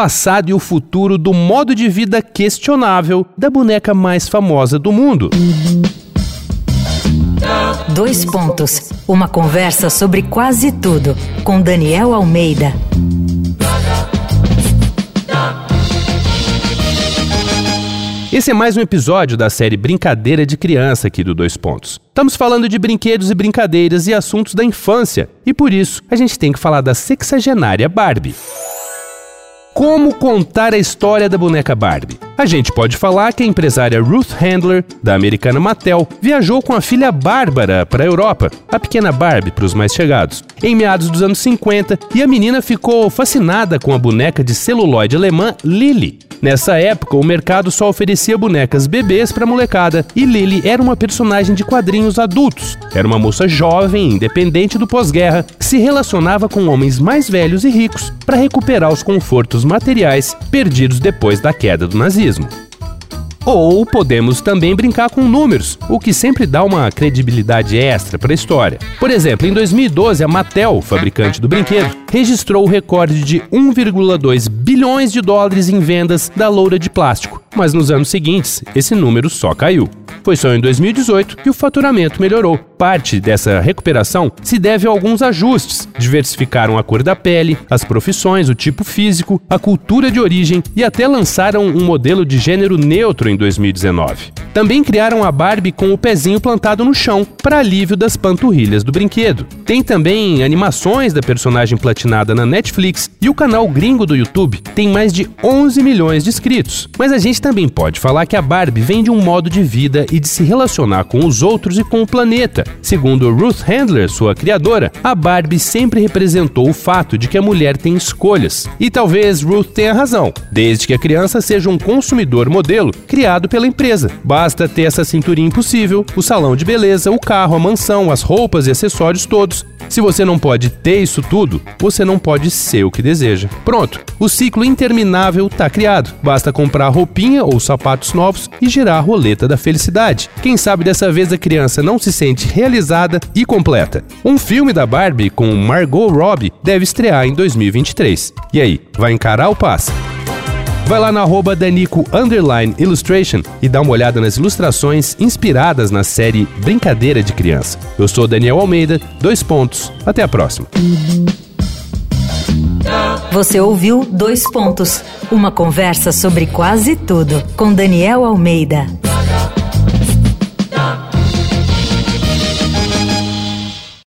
passado e o futuro do modo de vida questionável da boneca mais famosa do mundo. Dois pontos. Uma conversa sobre quase tudo com Daniel Almeida. Esse é mais um episódio da série Brincadeira de Criança aqui do Dois Pontos. Estamos falando de brinquedos e brincadeiras e assuntos da infância, e por isso a gente tem que falar da sexagenária Barbie. Como contar a história da boneca Barbie? A gente pode falar que a empresária Ruth Handler, da americana Mattel, viajou com a filha Bárbara para a Europa, a pequena Barbie para os mais chegados, em meados dos anos 50, e a menina ficou fascinada com a boneca de celuloide alemã Lily. Nessa época, o mercado só oferecia bonecas bebês para molecada e Lily era uma personagem de quadrinhos adultos. Era uma moça jovem, independente do pós-guerra, que se relacionava com homens mais velhos e ricos para recuperar os confortos materiais perdidos depois da queda do nazismo. Ou podemos também brincar com números, o que sempre dá uma credibilidade extra para a história. Por exemplo, em 2012, a Mattel, fabricante do brinquedo, registrou o recorde de 1,2 bilhões de dólares em vendas da loura de plástico, mas nos anos seguintes esse número só caiu. Foi só em 2018 que o faturamento melhorou. Parte dessa recuperação se deve a alguns ajustes. Diversificaram a cor da pele, as profissões, o tipo físico, a cultura de origem e até lançaram um modelo de gênero neutro em 2019. Também criaram a Barbie com o pezinho plantado no chão, para alívio das panturrilhas do brinquedo. Tem também animações da personagem platinada na Netflix e o canal gringo do YouTube tem mais de 11 milhões de inscritos. Mas a gente também pode falar que a Barbie vem de um modo de vida e de se relacionar com os outros e com o planeta. Segundo Ruth Handler, sua criadora, a Barbie sempre representou o fato de que a mulher tem escolhas. E talvez Ruth tenha razão, desde que a criança seja um consumidor modelo criado pela empresa. Basta ter essa cinturinha impossível, o salão de beleza, o carro, a mansão, as roupas e acessórios todos. Se você não pode ter isso tudo, você não pode ser o que deseja. Pronto, o ciclo interminável está criado. Basta comprar roupinha ou sapatos novos e girar a roleta da felicidade. Quem sabe dessa vez a criança não se sente realizada e completa. Um filme da Barbie com Margot Robbie deve estrear em 2023. E aí, vai encarar o passe? Vai lá na arroba Danico Illustration e dá uma olhada nas ilustrações inspiradas na série Brincadeira de Criança. Eu sou Daniel Almeida, dois pontos. Até a próxima. Você ouviu Dois Pontos uma conversa sobre quase tudo com Daniel Almeida.